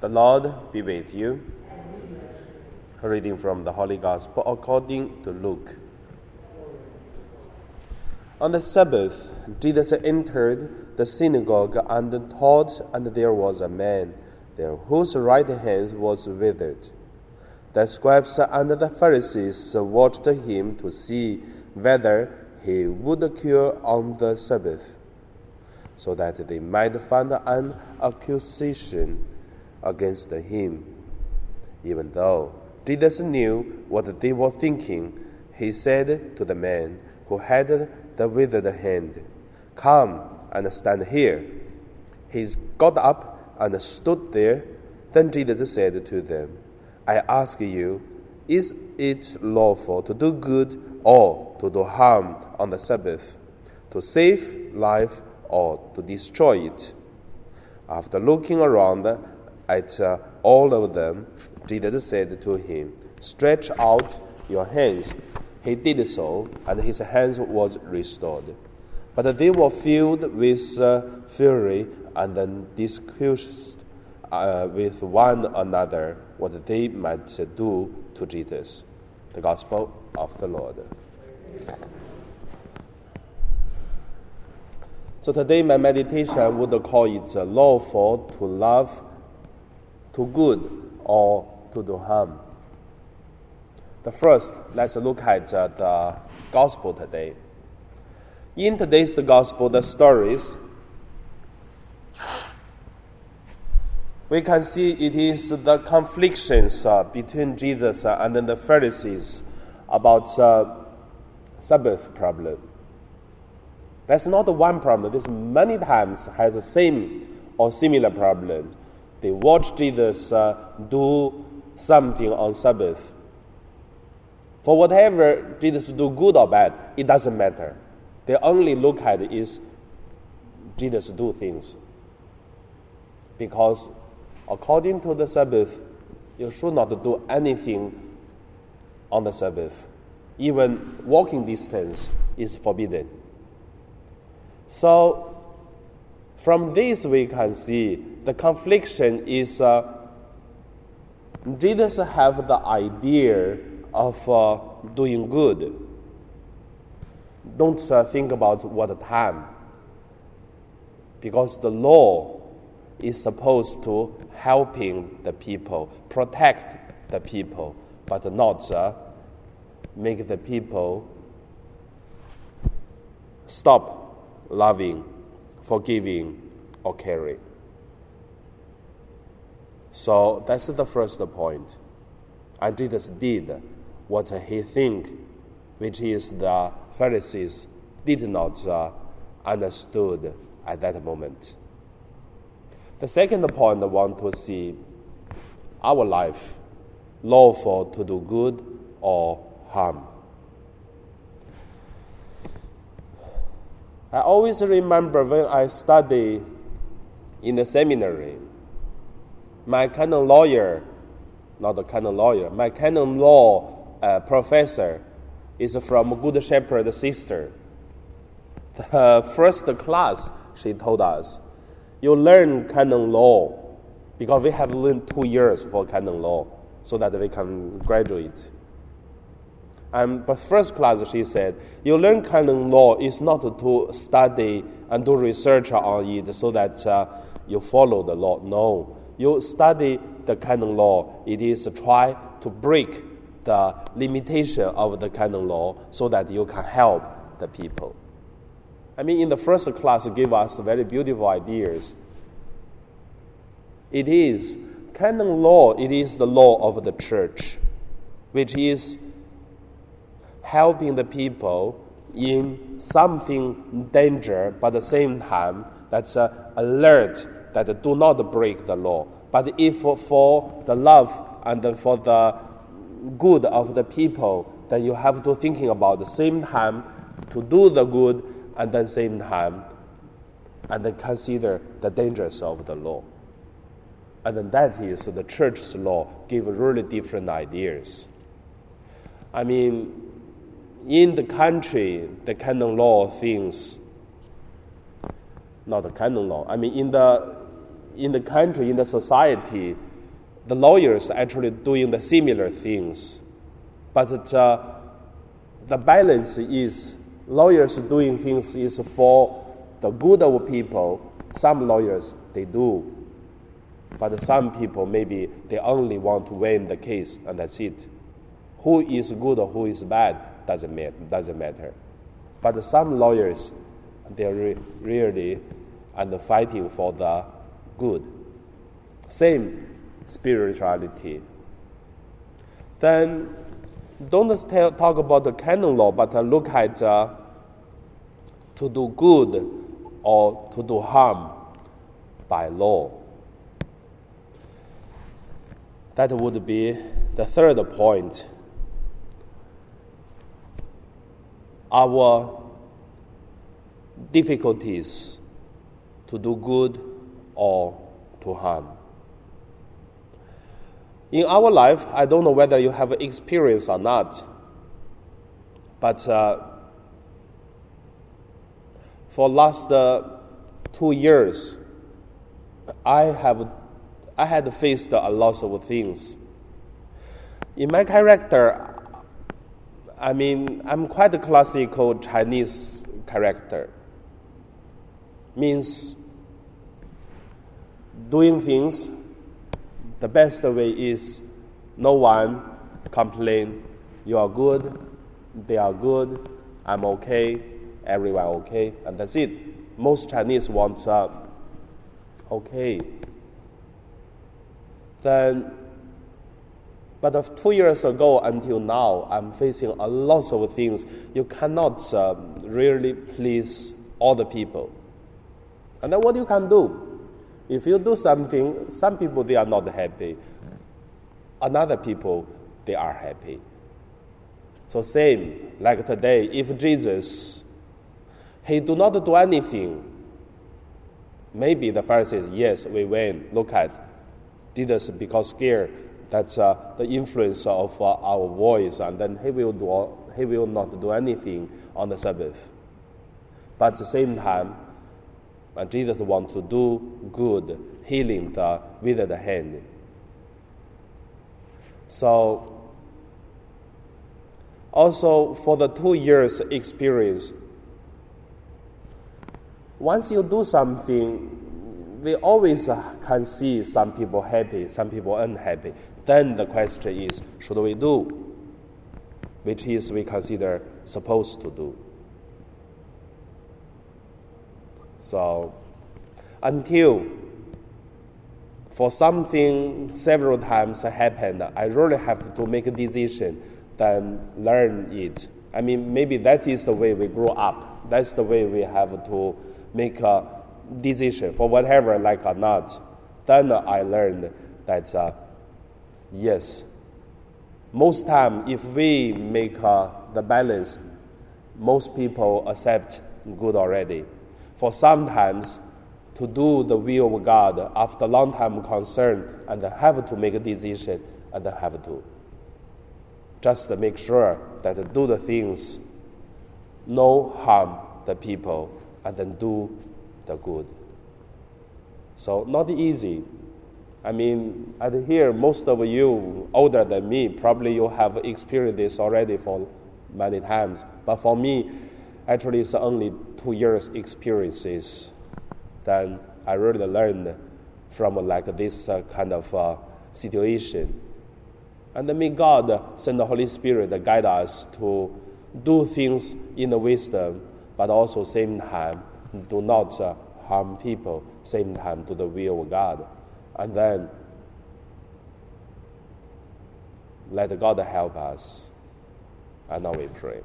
The Lord be with you. A reading from the Holy Gospel according to Luke. On the Sabbath, Jesus entered the synagogue and taught, and there was a man there whose right hand was withered. The scribes and the Pharisees watched him to see whether he would cure on the Sabbath, so that they might find an accusation against him. Even though Jesus knew what they were thinking, he said to the man who had the withered hand, Come and stand here. He got up and stood there. Then Jesus said to them, I ask you, is it lawful to do good or to do harm on the Sabbath, to save life or to destroy it? After looking around at uh, all of them, Jesus said to him, Stretch out your hands. He did so, and his hands was restored. But they were filled with uh, fury and then discussed uh, with one another what they might do to Jesus. The Gospel of the Lord. So today my meditation would call it lawful to love to good or to do harm. The first, let's look at uh, the gospel today. In today's gospel, the stories, we can see it is the conflictions uh, between Jesus and the Pharisees about uh, Sabbath problem. That's not one problem. This many times has the same or similar problem. They watch Jesus uh, do something on Sabbath. For whatever Jesus do good or bad, it doesn't matter. They only look at is Jesus do things. Because according to the Sabbath, you should not do anything on the Sabbath. Even walking distance is forbidden. So from this, we can see the confliction is uh, Jesus have the idea of uh, doing good. Don't uh, think about what time, because the law is supposed to helping the people, protect the people, but not uh, make the people stop loving forgiving, or caring. So that's the first point. And Jesus did what he think, which is the Pharisees did not uh, understood at that moment. The second point I want to see our life lawful to do good or harm. I always remember when I studied in the seminary, my canon lawyer, not a canon lawyer, my canon law uh, professor is from Good Shepherd sister. The first class, she told us, you learn canon law because we have learned two years for canon law so that we can graduate. Um, but first class, she said, you learn canon law is not to study and do research on it so that uh, you follow the law. No, you study the canon law. It is try to break the limitation of the canon law so that you can help the people. I mean, in the first class, give us very beautiful ideas. It is canon law. It is the law of the church, which is helping the people in something danger, but at the same time that's alert that do not break the law. But if for the love and then for the good of the people, then you have to thinking about the same time to do the good and then same time and then consider the dangers of the law. And then that is the church's law give really different ideas. I mean, in the country, the canon law things, not the canon law, I mean, in the, in the country, in the society, the lawyers actually doing the similar things. But uh, the balance is lawyers doing things is for the good of people. Some lawyers they do, but some people maybe they only want to win the case and that's it. Who is good or who is bad doesn't matter. Doesn't matter. But some lawyers they're re- really and fighting for the good. Same spirituality. Then don't talk about the canon law, but look at uh, to do good or to do harm by law. That would be the third point. Our difficulties to do good or to harm. In our life, I don't know whether you have experience or not, but uh, for last uh, two years, I have I had faced a lot of things. In my character, I mean, I'm quite a classical Chinese character. Means doing things the best way is no one complain. You are good, they are good, I'm okay, everyone okay, and that's it. Most Chinese want uh, okay. Then, but two years ago until now, I'm facing a lot of things. You cannot uh, really please all the people. And then what you can do? If you do something, some people they are not happy. Another people they are happy. So same like today, if Jesus he do not do anything, maybe the Pharisees yes we win. Look at Jesus because scared that uh, the influence of uh, our voice, and then he will do he will not do anything on the Sabbath. But at the same time, Jesus wants to do good, healing with the withered hand. So, also for the two years experience, once you do something, we always can see some people happy, some people unhappy. Then the question is, should we do? Which is we consider supposed to do. So until for something several times happened, I really have to make a decision, then learn it. I mean, maybe that is the way we grow up. That's the way we have to make a decision for whatever, like or not. Then I learned that uh, yes, most time if we make uh, the balance, most people accept good already for sometimes to do the will of God after long time concern and have to make a decision and have to. Just to make sure that do the things no harm the people and then do the good. So not easy. I mean, I hear most of you older than me, probably you have experienced this already for many times. But for me, actually it's only two years experiences then i really learned from like this uh, kind of uh, situation and may god send the holy spirit to guide us to do things in the wisdom but also same time do not uh, harm people same time do the will of god and then let god help us and now we pray